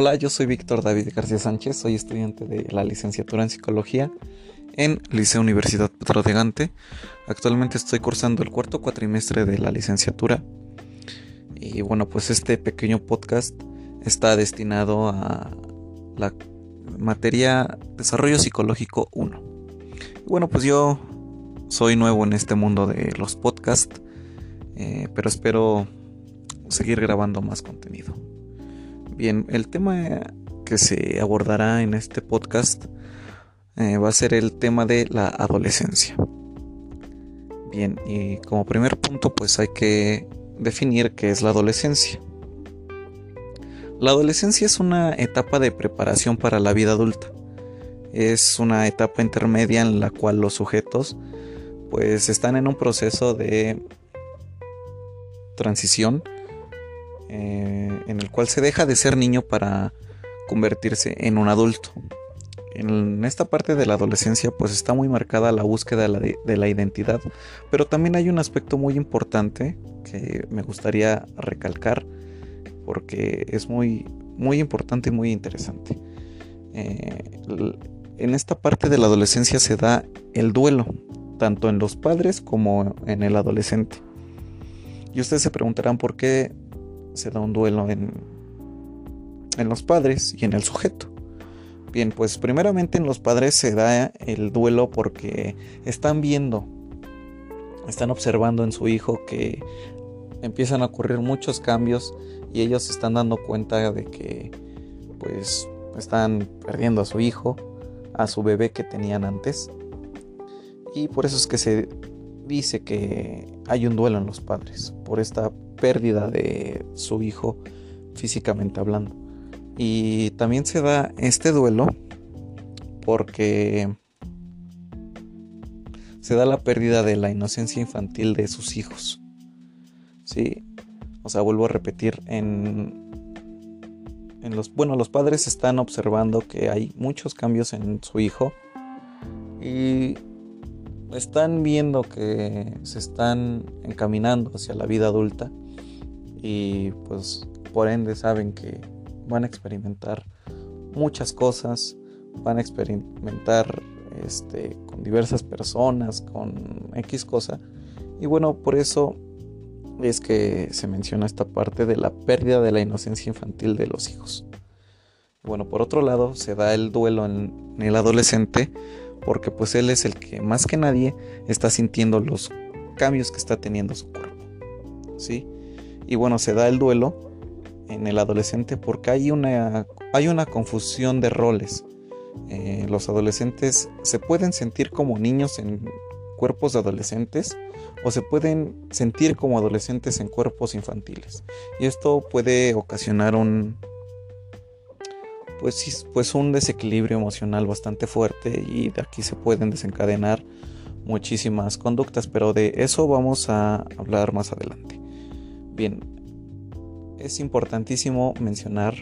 Hola, yo soy Víctor David García Sánchez, soy estudiante de la licenciatura en psicología en Liceo Universidad Petro de Gante. Actualmente estoy cursando el cuarto cuatrimestre de la licenciatura. Y bueno, pues este pequeño podcast está destinado a la materia Desarrollo Psicológico 1. bueno, pues yo soy nuevo en este mundo de los podcasts, eh, pero espero seguir grabando más contenido. Bien, el tema que se abordará en este podcast eh, va a ser el tema de la adolescencia. Bien, y como primer punto pues hay que definir qué es la adolescencia. La adolescencia es una etapa de preparación para la vida adulta. Es una etapa intermedia en la cual los sujetos pues están en un proceso de transición eh, en el cual se deja de ser niño para convertirse en un adulto. En esta parte de la adolescencia pues está muy marcada la búsqueda de la, de la, identidad, pero también hay un aspecto muy importante que me gustaría recalcar porque es muy, muy importante y muy interesante. Eh, en esta parte de la adolescencia se da el duelo, tanto en los padres como en el adolescente. Y ustedes se preguntarán por qué se da un duelo en, en los padres y en el sujeto. Bien, pues primeramente en los padres se da el duelo porque están viendo, están observando en su hijo que empiezan a ocurrir muchos cambios y ellos se están dando cuenta de que pues están perdiendo a su hijo, a su bebé que tenían antes. Y por eso es que se dice que hay un duelo en los padres por esta pérdida de su hijo físicamente hablando. Y también se da este duelo porque se da la pérdida de la inocencia infantil de sus hijos. Sí, o sea, vuelvo a repetir, en, en los, bueno, los padres están observando que hay muchos cambios en su hijo y están viendo que se están encaminando hacia la vida adulta y pues por ende saben que van a experimentar muchas cosas, van a experimentar este, con diversas personas, con X cosa. Y bueno, por eso es que se menciona esta parte de la pérdida de la inocencia infantil de los hijos. Bueno, por otro lado, se da el duelo en, el adolescente porque pues él es el que más que nadie está sintiendo los cambios que está teniendo su cuerpo. ¿Sí? Y bueno, se da el duelo en el adolescente porque hay una, hay una confusión de roles. Eh, los adolescentes se pueden sentir como niños en cuerpos de adolescentes o se pueden sentir como adolescentes en cuerpos infantiles. Y esto puede ocasionar un pues, pues un desequilibrio emocional bastante fuerte y de aquí se pueden desencadenar muchísimas conductas, pero de eso vamos a hablar más adelante. Bien, es importantísimo mencionar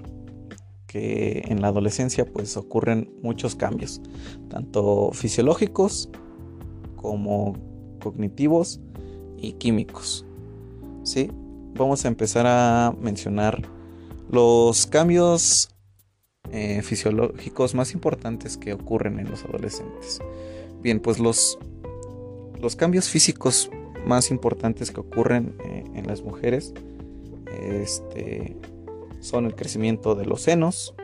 que en la adolescencia pues ocurren muchos cambios, tanto fisiológicos como cognitivos y químicos. ¿Sí? Vamos a empezar a mencionar los cambios eh, fisiológicos más importantes que ocurren en los adolescentes. Bien, pues los, los cambios físicos más importantes que ocurren eh, en las mujeres este, son el crecimiento de los senos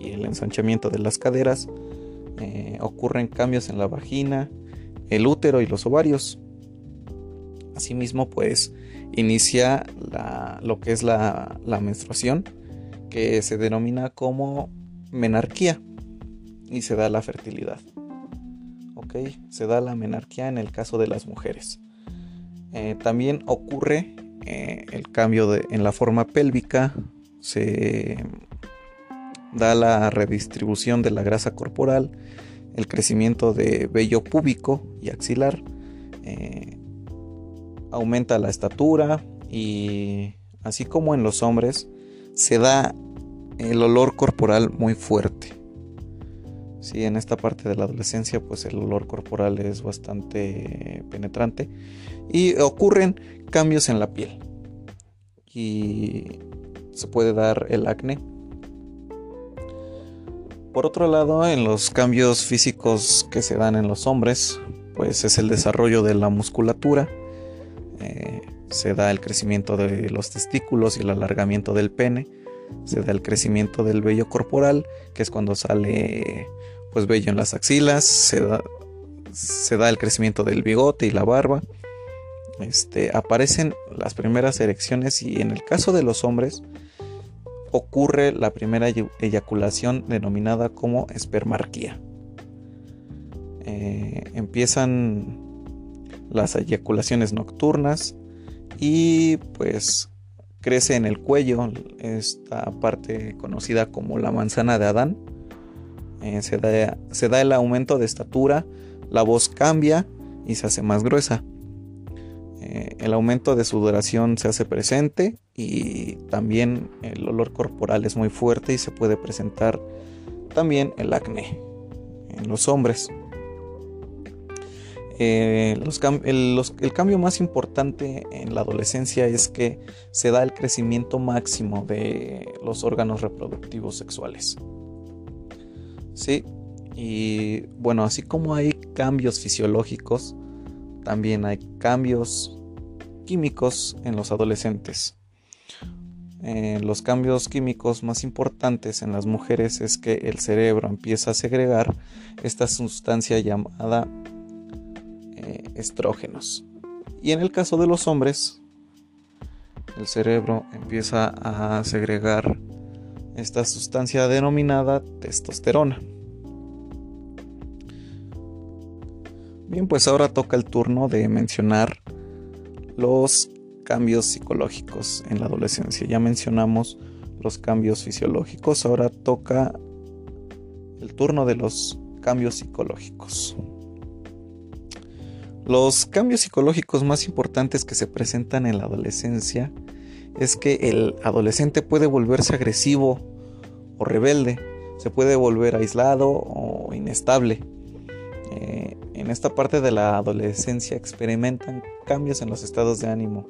y el ensanchamiento de las caderas. Eh, ocurren cambios en la vagina, el útero y los ovarios. Asimismo, pues inicia lo que es la, la menstruación, que se denomina como menarquía y se da la fertilidad. Se da la menarquía en el caso de las mujeres. Eh, también ocurre eh, el cambio en la forma pélvica, se da la redistribución de la grasa corporal, el crecimiento de vello púbico y axilar, eh, aumenta la estatura y así como en los hombres se da el olor corporal muy fuerte. Sí, en esta parte de la adolescencia pues el olor corporal es bastante penetrante y ocurren cambios en la piel. Y se puede dar el acné. Por otro lado, en los cambios físicos que se dan en los hombres, pues es el desarrollo de la musculatura, eh, se da el crecimiento de los testículos y el alargamiento del pene, se da el crecimiento del vello corporal, que es cuando sale pues vello en las axilas, se da, se da el crecimiento del bigote y la barba. Este, aparecen las primeras erecciones y en el caso de los hombres ocurre la primera eyaculación denominada como espermarquía. Eh, empiezan las eyaculaciones nocturnas y pues crece en el cuello esta parte conocida como la manzana de Adán. Eh, se, da, se da el aumento de estatura, la voz cambia y se hace más gruesa. Eh, el aumento de sudoración se hace presente y también el olor corporal es muy fuerte y se puede presentar también el acné en los hombres. Eh, el, cambio más importante en la adolescencia es que se da el crecimiento máximo de los órganos reproductivos sexuales. Sí, y bueno, así como hay cambios fisiológicos, también hay cambios químicos en los adolescentes. Eh, los cambios químicos más importantes en las mujeres es que el cerebro empieza a segregar esta sustancia llamada estrógenos. Y en el caso de los hombres, el cerebro empieza a segregar esta sustancia denominada testosterona. Bien, pues ahora toca el turno de mencionar los cambios psicológicos en la adolescencia. Ya mencionamos los cambios fisiológicos, ahora toca el turno de los cambios psicológicos. Los cambios psicológicos más importantes que se presentan en la adolescencia es que el adolescente puede volverse agresivo o rebelde, se puede volver aislado o inestable. Eh, en esta parte de la adolescencia experimentan cambios en los estados de ánimo.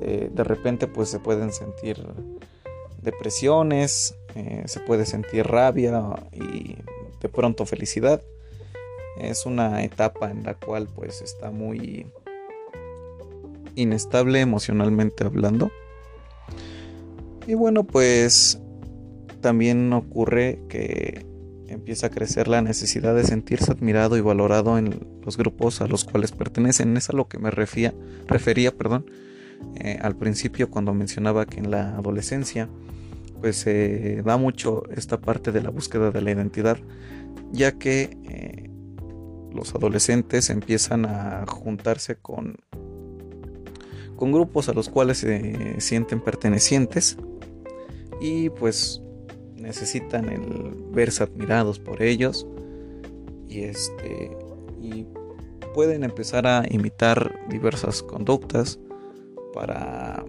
De, repente pues se pueden sentir depresiones, eh, se puede sentir rabia y de pronto felicidad es una etapa en la cual pues está muy inestable emocionalmente hablando. Y bueno, pues también ocurre que empieza a crecer la necesidad de sentirse admirado y valorado en los grupos a los cuales pertenecen. Es a lo que me refería, refería perdón, eh, al principio cuando mencionaba que en la adolescencia pues se da mucho esta parte de la búsqueda de la identidad, ya que eh, los adolescentes empiezan a juntarse con, con grupos a los cuales se sienten pertenecientes y pues necesitan el verse admirados por ellos y este y pueden empezar a imitar diversas conductas para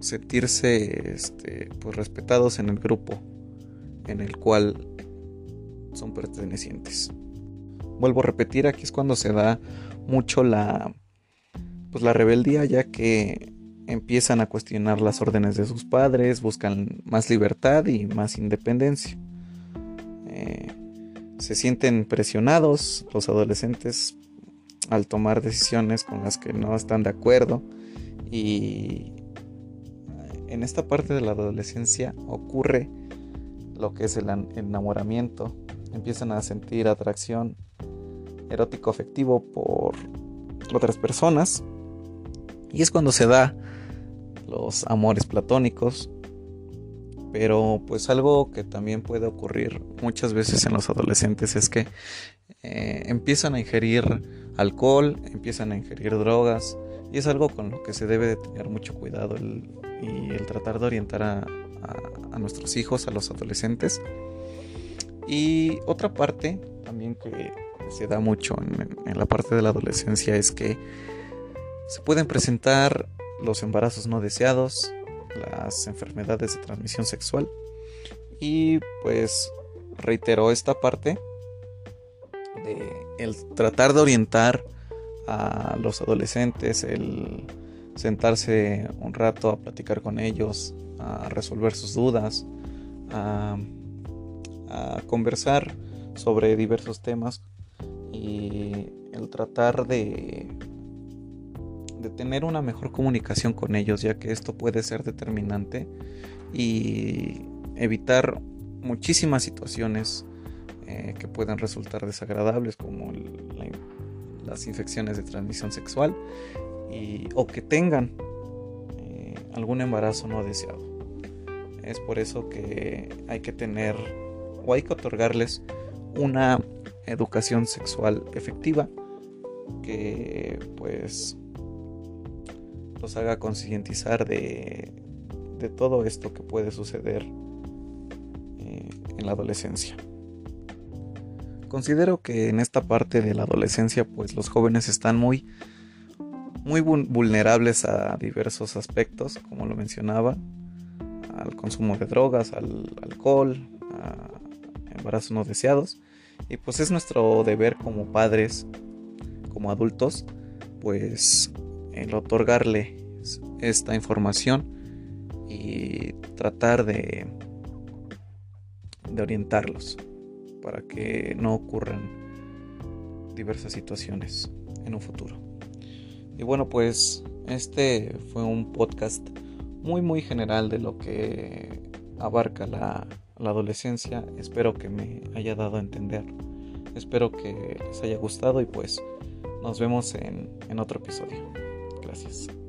sentirse este, pues respetados en el grupo en el cual son pertenecientes. Vuelvo a repetir, aquí es cuando se da mucho la, pues la rebeldía, ya que empiezan a cuestionar las órdenes de sus padres, buscan más libertad y más independencia. Eh, se sienten presionados los adolescentes al tomar decisiones con las que no están de acuerdo y en esta parte de la adolescencia ocurre lo que es el enamoramiento empiezan a sentir atracción erótico afectivo por otras personas y es cuando se da los amores platónicos pero pues algo que también puede ocurrir muchas veces en los adolescentes es que eh, empiezan a ingerir alcohol, empiezan a ingerir drogas y es algo con lo que se debe de tener mucho cuidado y el tratar de orientar a, nuestros hijos, a los adolescentes. Y otra parte también que se da mucho en, la parte de la adolescencia es que se pueden presentar los embarazos no deseados, las enfermedades de transmisión sexual. Y pues reitero esta parte de el tratar de orientar a los adolescentes, el sentarse un rato a platicar con ellos, a resolver sus dudas, a conversar sobre diversos temas y el tratar de, tener una mejor comunicación con ellos, ya que esto puede ser determinante y evitar muchísimas situaciones eh, que puedan resultar desagradables como las infecciones de transmisión sexual y, o que tengan eh, algún embarazo no deseado. Es por eso que hay que tener o hay que otorgarles una educación sexual efectiva que pues los haga concientizar de, de, todo esto que puede suceder eh, en la adolescencia. Considero que en esta parte de la adolescencia pues los jóvenes están muy muy vulnerables a diversos aspectos, como lo mencionaba, al consumo de drogas, al alcohol, a embarazos no deseados. Y pues es nuestro deber como padres, como adultos, pues el otorgarle esta información y tratar de, de orientarlos para que no ocurran diversas situaciones en un futuro. Y bueno, pues este fue un podcast muy muy general de lo que abarca la, adolescencia. Espero que me haya dado a entender. Espero que les haya gustado y pues nos vemos en, en otro episodio. Gracias.